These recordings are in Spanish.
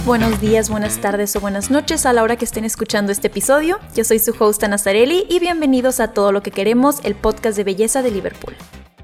Buenos días, buenas tardes o buenas noches a la hora que estén escuchando este episodio. Yo soy su host Nazarelli y bienvenidos a Todo lo que queremos, el podcast de belleza de Liverpool.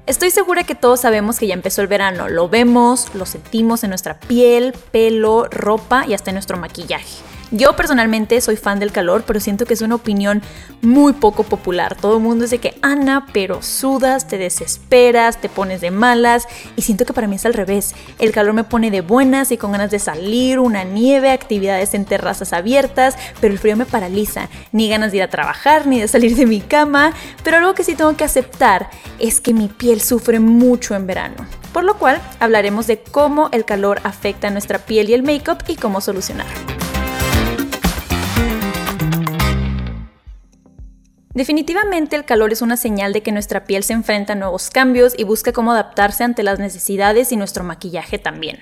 Estoy segura que todos sabemos que ya empezó el verano, lo vemos, lo sentimos en nuestra piel, pelo, ropa y hasta en nuestro maquillaje. Yo personalmente soy fan del calor, pero siento que es una opinión muy poco popular. Todo el mundo dice que, Ana, pero sudas, te desesperas, te pones de malas. Y siento que para mí es al revés. El calor me pone de buenas y con ganas de salir, una nieve, actividades en terrazas abiertas, pero el frío me paraliza. Ni ganas de ir a trabajar, ni de salir de mi cama. Pero algo que sí tengo que aceptar es que mi piel sufre mucho en verano. Por lo cual hablaremos de cómo el calor afecta a nuestra piel y el make-up y cómo solucionarlo. Definitivamente el calor es una señal de que nuestra piel se enfrenta a nuevos cambios y busca cómo adaptarse ante las necesidades y nuestro maquillaje también.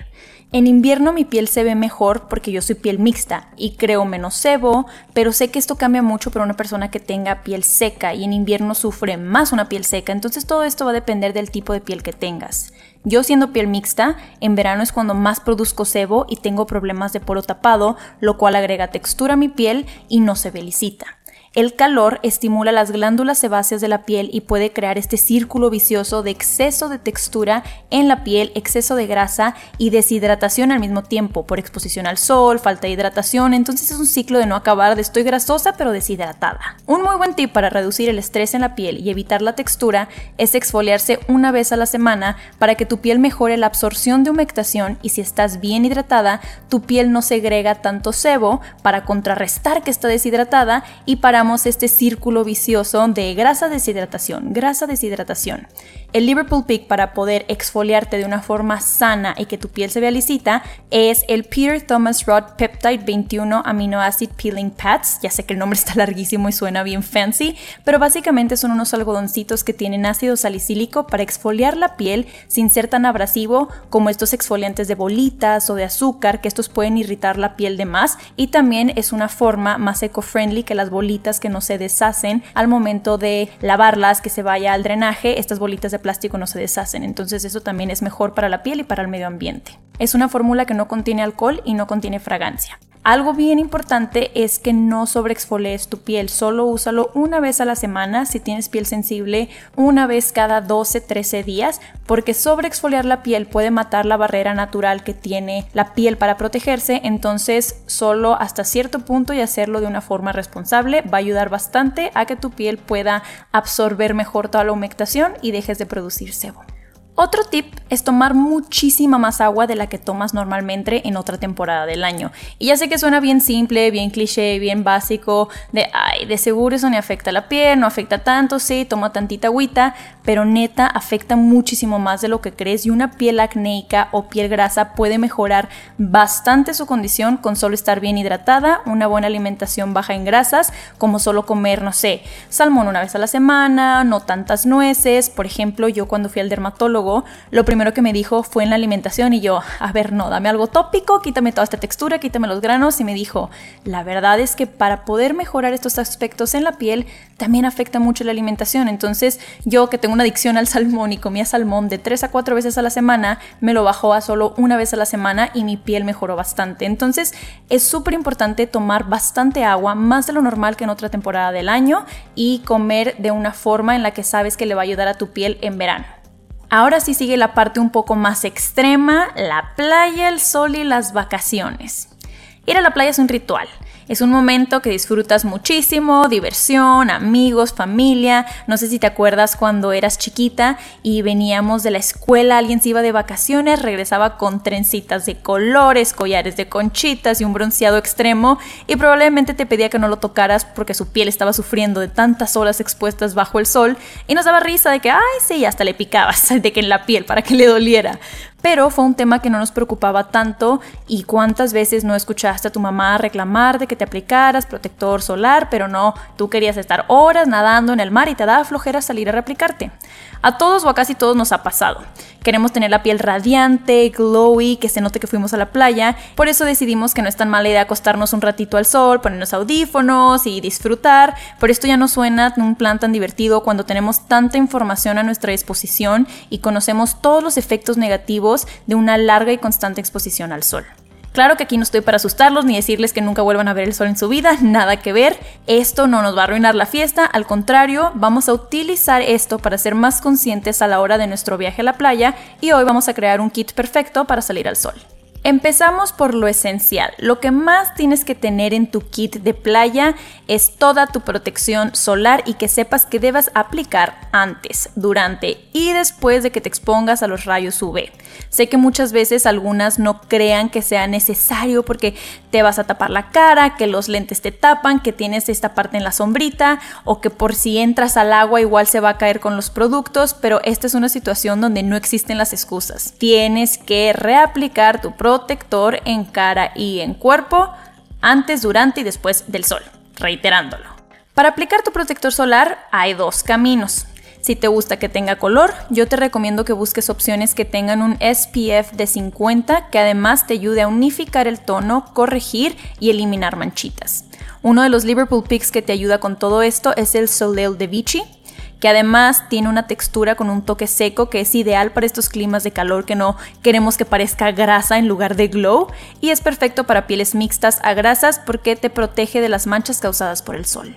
En invierno mi piel se ve mejor porque yo soy piel mixta y creo menos sebo, pero sé que esto cambia mucho para una persona que tenga piel seca y en invierno sufre más una piel seca, entonces todo esto va a depender del tipo de piel que tengas. Yo siendo piel mixta, en verano es cuando más produzco sebo y tengo problemas de poro tapado, lo cual agrega textura a mi piel y no se felicita. El calor estimula las glándulas sebáceas de la piel y puede crear este círculo vicioso de exceso de textura en la piel, exceso de grasa y deshidratación al mismo tiempo por exposición al sol, falta de hidratación, entonces es un ciclo de no acabar de estoy grasosa pero deshidratada. Un muy buen tip para reducir el estrés en la piel y evitar la textura es exfoliarse una vez a la semana para que tu piel mejore la absorción de humectación y si estás bien hidratada, tu piel no segrega tanto sebo para contrarrestar que está deshidratada y para este círculo vicioso de grasa deshidratación, grasa deshidratación. El Liverpool Peak para poder exfoliarte de una forma sana y que tu piel se vea lisita es el Peter Thomas Roth Peptide 21 Amino Acid Peeling Pads. Ya sé que el nombre está larguísimo y suena bien fancy, pero básicamente son unos algodoncitos que tienen ácido salicílico para exfoliar la piel sin ser tan abrasivo como estos exfoliantes de bolitas o de azúcar, que estos pueden irritar la piel de más y también es una forma más eco-friendly que las bolitas que no se deshacen al momento de lavarlas, que se vaya al drenaje, estas bolitas de plástico no se deshacen, entonces eso también es mejor para la piel y para el medio ambiente. Es una fórmula que no contiene alcohol y no contiene fragancia. Algo bien importante es que no sobreexfolies tu piel, solo úsalo una vez a la semana si tienes piel sensible, una vez cada 12-13 días, porque sobreexfoliar la piel puede matar la barrera natural que tiene la piel para protegerse, entonces solo hasta cierto punto y hacerlo de una forma responsable va a ayudar bastante a que tu piel pueda absorber mejor toda la humectación y dejes de producir sebo. Otro tip es tomar muchísima más agua de la que tomas normalmente en otra temporada del año. Y ya sé que suena bien simple, bien cliché, bien básico, de, ay, de seguro eso no afecta la piel, no afecta tanto, sí, toma tantita agüita, pero neta afecta muchísimo más de lo que crees y una piel acnéica o piel grasa puede mejorar bastante su condición con solo estar bien hidratada, una buena alimentación baja en grasas, como solo comer, no sé, salmón una vez a la semana, no tantas nueces, por ejemplo, yo cuando fui al dermatólogo, lo primero que me dijo fue en la alimentación y yo, a ver, no, dame algo tópico, quítame toda esta textura, quítame los granos y me dijo, la verdad es que para poder mejorar estos aspectos en la piel también afecta mucho la alimentación. Entonces yo que tengo una adicción al salmón y comía salmón de 3 a 4 veces a la semana, me lo bajó a solo una vez a la semana y mi piel mejoró bastante. Entonces es súper importante tomar bastante agua, más de lo normal que en otra temporada del año y comer de una forma en la que sabes que le va a ayudar a tu piel en verano. Ahora sí sigue la parte un poco más extrema, la playa, el sol y las vacaciones. Ir a la playa es un ritual. Es un momento que disfrutas muchísimo, diversión, amigos, familia. No sé si te acuerdas cuando eras chiquita y veníamos de la escuela, alguien se iba de vacaciones, regresaba con trencitas de colores, collares de conchitas y un bronceado extremo y probablemente te pedía que no lo tocaras porque su piel estaba sufriendo de tantas horas expuestas bajo el sol y nos daba risa de que, ay, sí, hasta le picabas, de que en la piel para que le doliera pero fue un tema que no nos preocupaba tanto y cuántas veces no escuchaste a tu mamá reclamar de que te aplicaras protector solar, pero no, tú querías estar horas nadando en el mar y te daba flojera salir a replicarte. A todos o a casi todos nos ha pasado. Queremos tener la piel radiante, glowy, que se note que fuimos a la playa, por eso decidimos que no es tan mala idea acostarnos un ratito al sol, ponernos audífonos y disfrutar, por esto ya no suena un plan tan divertido cuando tenemos tanta información a nuestra disposición y conocemos todos los efectos negativos de una larga y constante exposición al sol. Claro que aquí no estoy para asustarlos ni decirles que nunca vuelvan a ver el sol en su vida, nada que ver. Esto no nos va a arruinar la fiesta, al contrario, vamos a utilizar esto para ser más conscientes a la hora de nuestro viaje a la playa y hoy vamos a crear un kit perfecto para salir al sol. Empezamos por lo esencial. Lo que más tienes que tener en tu kit de playa es toda tu protección solar y que sepas que debas aplicar antes, durante y después de que te expongas a los rayos UV. Sé que muchas veces algunas no crean que sea necesario porque te vas a tapar la cara, que los lentes te tapan, que tienes esta parte en la sombrita o que por si entras al agua igual se va a caer con los productos, pero esta es una situación donde no existen las excusas. Tienes que reaplicar tu protector en cara y en cuerpo antes, durante y después del sol, reiterándolo. Para aplicar tu protector solar hay dos caminos. Si te gusta que tenga color, yo te recomiendo que busques opciones que tengan un SPF de 50 que además te ayude a unificar el tono, corregir y eliminar manchitas. Uno de los Liverpool Picks que te ayuda con todo esto es el Soleil de Vichy, que además tiene una textura con un toque seco que es ideal para estos climas de calor que no queremos que parezca grasa en lugar de glow y es perfecto para pieles mixtas a grasas porque te protege de las manchas causadas por el sol.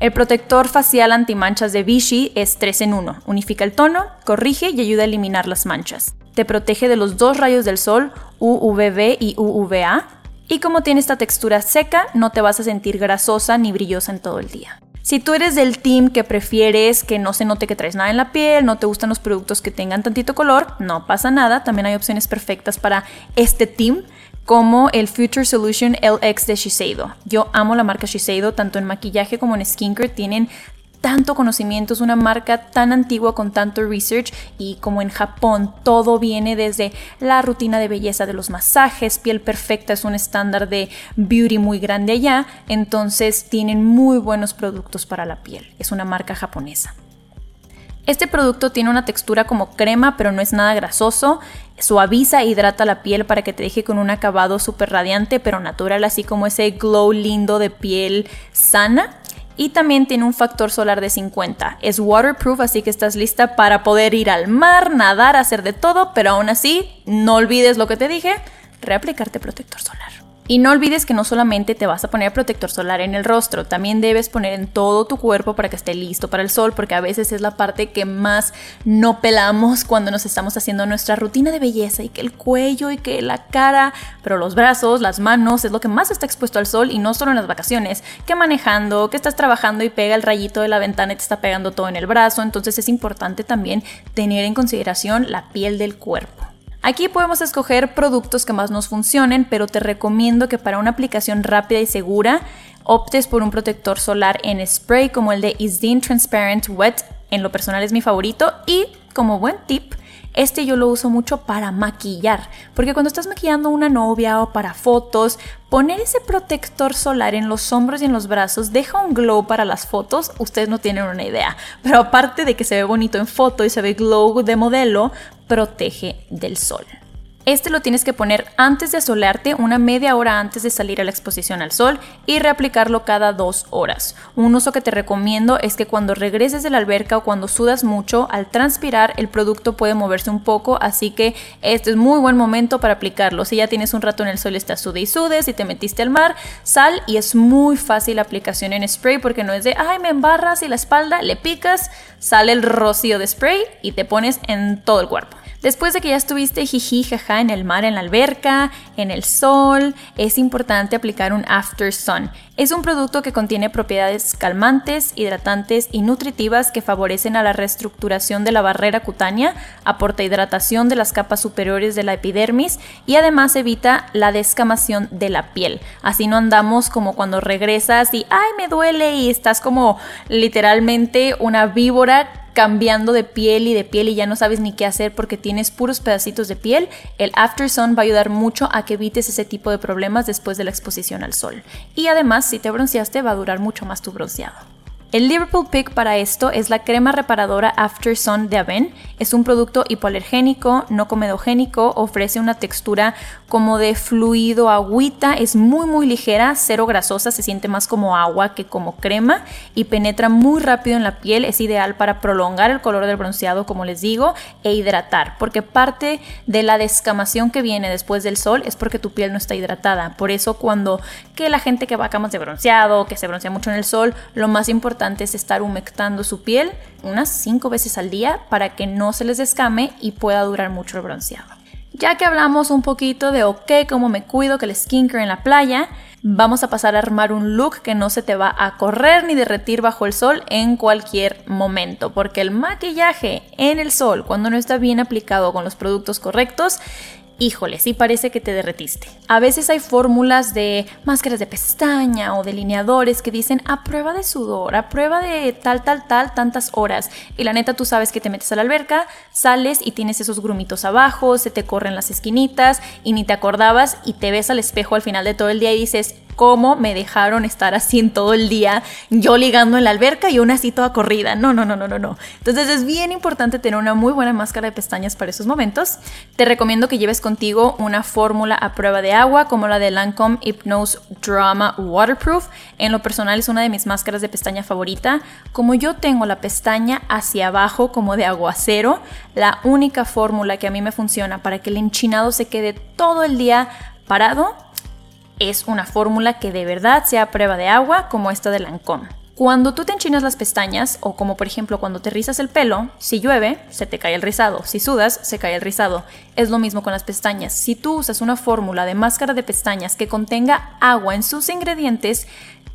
El protector facial antimanchas de Vichy es 3 en 1. Unifica el tono, corrige y ayuda a eliminar las manchas. Te protege de los dos rayos del sol, UVB y UVA. Y como tiene esta textura seca, no te vas a sentir grasosa ni brillosa en todo el día. Si tú eres del team que prefieres que no se note que traes nada en la piel, no te gustan los productos que tengan tantito color, no pasa nada, también hay opciones perfectas para este team como el Future Solution LX de Shiseido. Yo amo la marca Shiseido, tanto en maquillaje como en skincare tienen tanto conocimiento, es una marca tan antigua con tanto research y como en Japón todo viene desde la rutina de belleza de los masajes, piel perfecta es un estándar de beauty muy grande allá, entonces tienen muy buenos productos para la piel, es una marca japonesa. Este producto tiene una textura como crema, pero no es nada grasoso. Suaviza e hidrata la piel para que te deje con un acabado súper radiante, pero natural, así como ese glow lindo de piel sana. Y también tiene un factor solar de 50. Es waterproof, así que estás lista para poder ir al mar, nadar, hacer de todo, pero aún así, no olvides lo que te dije, reaplicarte protector solar. Y no olvides que no solamente te vas a poner protector solar en el rostro, también debes poner en todo tu cuerpo para que esté listo para el sol, porque a veces es la parte que más no pelamos cuando nos estamos haciendo nuestra rutina de belleza y que el cuello y que la cara, pero los brazos, las manos es lo que más está expuesto al sol y no solo en las vacaciones, que manejando, que estás trabajando y pega el rayito de la ventana y te está pegando todo en el brazo, entonces es importante también tener en consideración la piel del cuerpo. Aquí podemos escoger productos que más nos funcionen, pero te recomiendo que para una aplicación rápida y segura optes por un protector solar en spray como el de Isdin Transparent Wet. En lo personal es mi favorito y como buen tip, este yo lo uso mucho para maquillar, porque cuando estás maquillando una novia o para fotos, poner ese protector solar en los hombros y en los brazos deja un glow para las fotos, ustedes no tienen una idea. Pero aparte de que se ve bonito en foto y se ve glow de modelo, protege del sol. Este lo tienes que poner antes de asolearte, una media hora antes de salir a la exposición al sol y reaplicarlo cada dos horas. Un uso que te recomiendo es que cuando regreses de la alberca o cuando sudas mucho, al transpirar el producto puede moverse un poco, así que este es muy buen momento para aplicarlo. Si ya tienes un rato en el sol, estás sude y sudes, si te metiste al mar, sal y es muy fácil la aplicación en spray porque no es de, ay, me embarras y la espalda, le picas, sale el rocío de spray y te pones en todo el cuerpo. Después de que ya estuviste jiji jaja en el mar, en la alberca, en el sol, es importante aplicar un After Sun. Es un producto que contiene propiedades calmantes, hidratantes y nutritivas que favorecen a la reestructuración de la barrera cutánea, aporta hidratación de las capas superiores de la epidermis y además evita la descamación de la piel. Así no andamos como cuando regresas y ay me duele y estás como literalmente una víbora cambiando de piel y de piel y ya no sabes ni qué hacer porque tienes puros pedacitos de piel, el After Sun va a ayudar mucho a que evites ese tipo de problemas después de la exposición al sol. Y además, si te bronceaste, va a durar mucho más tu bronceado. El Liverpool Pick para esto es la crema reparadora After Sun de Aven. Es un producto hipoalergénico, no comedogénico, ofrece una textura como de fluido agüita, es muy muy ligera, cero grasosa, se siente más como agua que como crema y penetra muy rápido en la piel, es ideal para prolongar el color del bronceado como les digo e hidratar, porque parte de la descamación que viene después del sol es porque tu piel no está hidratada. Por eso cuando que la gente que va a camas de bronceado, que se broncea mucho en el sol, lo más importante es estar humectando su piel unas 5 veces al día para que no se les descame y pueda durar mucho el bronceado. Ya que hablamos un poquito de ok, cómo me cuido, que el skincare en la playa, vamos a pasar a armar un look que no se te va a correr ni derretir bajo el sol en cualquier momento, porque el maquillaje en el sol, cuando no está bien aplicado con los productos correctos, híjole, sí parece que te derretiste. A veces hay fórmulas de máscaras de pestaña o delineadores que dicen a prueba de sudor, a prueba de tal, tal, tal, tantas horas. Y la neta tú sabes que te metes a la alberca, sales y tienes esos grumitos abajo, se te corren las esquinitas y ni te acordabas y te ves al espejo al final de todo el día y dices, cómo me dejaron estar así en todo el día, yo ligando en la alberca y una así toda corrida. No, no, no, no, no, no. Entonces es bien importante tener una muy buena máscara de pestañas para esos momentos. Te recomiendo que lleves contigo una fórmula a prueba de agua como la de Lancome Hypnose Drama Waterproof. En lo personal es una de mis máscaras de pestaña favorita. Como yo tengo la pestaña hacia abajo como de aguacero, la única fórmula que a mí me funciona para que el enchinado se quede todo el día parado es una fórmula que de verdad sea prueba de agua como esta de Lancome. Cuando tú te enchinas las pestañas, o como por ejemplo cuando te rizas el pelo, si llueve, se te cae el rizado, si sudas, se cae el rizado. Es lo mismo con las pestañas. Si tú usas una fórmula de máscara de pestañas que contenga agua en sus ingredientes,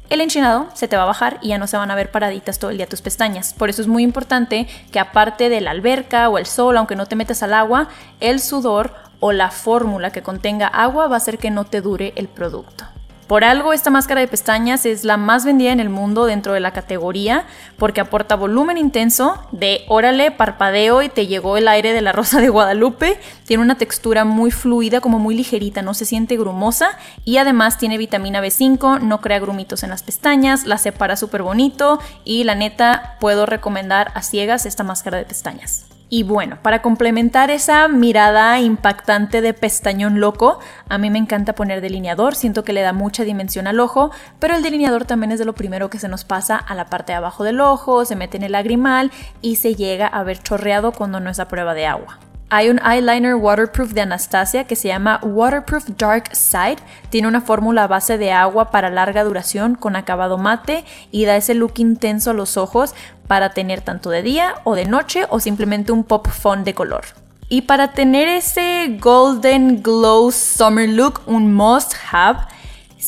el enchinado se te va a bajar y ya no se van a ver paraditas todo el día tus pestañas. Por eso es muy importante que aparte de la alberca o el sol, aunque no te metas al agua, el sudor o la fórmula que contenga agua va a hacer que no te dure el producto. Por algo esta máscara de pestañas es la más vendida en el mundo dentro de la categoría porque aporta volumen intenso de órale, parpadeo y te llegó el aire de la rosa de Guadalupe. Tiene una textura muy fluida, como muy ligerita, no se siente grumosa y además tiene vitamina B5, no crea grumitos en las pestañas, la separa súper bonito y la neta puedo recomendar a ciegas esta máscara de pestañas. Y bueno, para complementar esa mirada impactante de pestañón loco, a mí me encanta poner delineador, siento que le da mucha dimensión al ojo, pero el delineador también es de lo primero que se nos pasa a la parte de abajo del ojo, se mete en el lagrimal y se llega a ver chorreado cuando no es a prueba de agua. Hay un eyeliner waterproof de Anastasia que se llama Waterproof Dark Side. Tiene una fórmula base de agua para larga duración con acabado mate y da ese look intenso a los ojos para tener tanto de día o de noche o simplemente un pop font de color. Y para tener ese golden glow summer look, un must have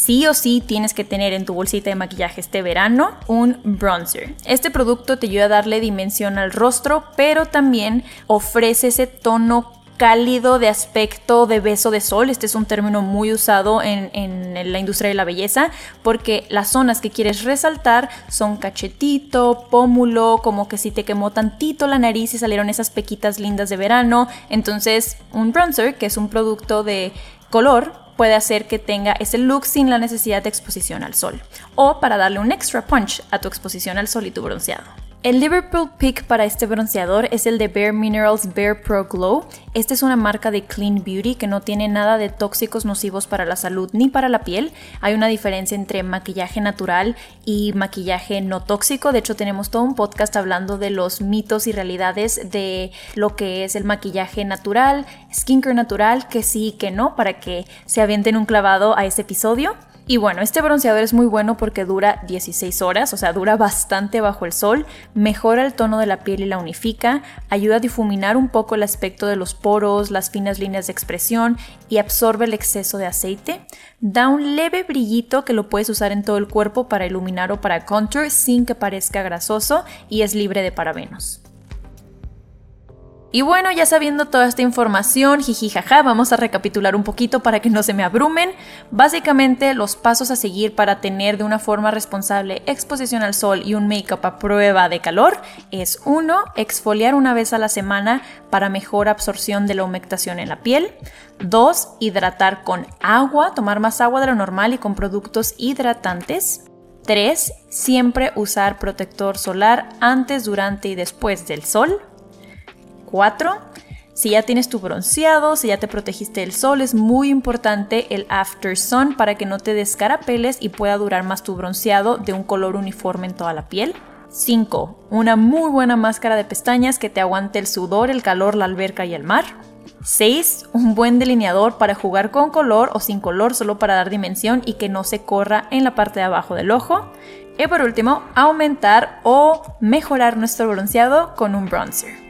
sí o sí tienes que tener en tu bolsita de maquillaje este verano un bronzer. Este producto te ayuda a darle dimensión al rostro, pero también ofrece ese tono cálido de aspecto de beso de sol. Este es un término muy usado en, la industria de la belleza porque las zonas que quieres resaltar son cachetito, pómulo, como que si te quemó tantito la nariz y salieron esas pequitas lindas de verano. Entonces un bronzer, que es un producto de color, puede hacer que tenga ese look sin la necesidad de exposición al sol o para darle un extra punch a tu exposición al sol y tu bronceado. El Liverpool Pick para este bronceador es el de Bare Minerals Bare Pro Glow. Esta es una marca de Clean Beauty que no tiene nada de tóxicos nocivos para la salud ni para la piel. Hay una diferencia entre maquillaje natural y maquillaje no tóxico. De hecho, tenemos todo un podcast hablando de los mitos y realidades de lo que es el maquillaje natural, skincare natural, que sí y que no, para que se avienten un clavado a ese episodio. Y bueno, este bronceador es muy bueno porque dura 16 horas, o sea, dura bastante bajo el sol, mejora el tono de la piel y la unifica, ayuda a difuminar un poco el aspecto de los poros, las finas líneas de expresión y absorbe el exceso de aceite. Da un leve brillito que lo puedes usar en todo el cuerpo para iluminar o para contour sin que parezca grasoso y es libre de parabenos. Y bueno, ya sabiendo toda esta información, jijijaja, vamos a recapitular un poquito para que no se me abrumen. Básicamente, los pasos a seguir para tener de una forma responsable exposición al sol y un make-up a prueba de calor es 1. Exfoliar una vez a la semana para mejor absorción de la humectación en la piel. 2. Hidratar con agua, tomar más agua de lo normal y con productos hidratantes. 3. Siempre usar protector solar antes, durante y después del sol. 4. Si ya tienes tu bronceado, si ya te protegiste del sol, es muy importante el after sun para que no te descarapeles y pueda durar más tu bronceado de un color uniforme en toda la piel. 5. Una muy buena máscara de pestañas que te aguante el sudor, el calor, la alberca y el mar. 6. Un buen delineador para jugar con color o sin color solo para dar dimensión y que no se corra en la parte de abajo del ojo. Y por último, aumentar o mejorar nuestro bronceado con un bronzer.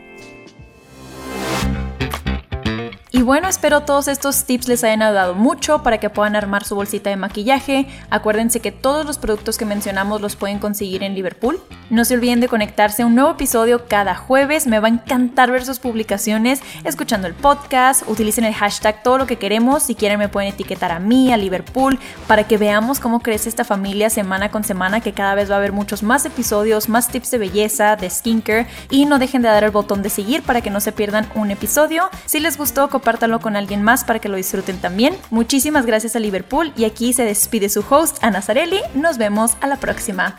Bueno, espero todos estos tips les hayan ayudado mucho para que puedan armar su bolsita de maquillaje. Acuérdense que todos los productos que mencionamos los pueden conseguir en Liverpool. No se olviden de conectarse a un nuevo episodio cada jueves. Me va a encantar ver sus publicaciones, escuchando el podcast. Utilicen el hashtag todo lo que queremos. Si quieren me pueden etiquetar a mí, a Liverpool, para que veamos cómo crece esta familia semana con semana, que cada vez va a haber muchos más episodios, más tips de belleza, de skincare. Y no dejen de dar el botón de seguir para que no se pierdan un episodio. Si les gustó, compártanlo con alguien más para que lo disfruten también. Muchísimas gracias a Liverpool y aquí se despide su host, Ana Zarelli. Nos vemos a la próxima.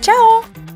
¡Chao!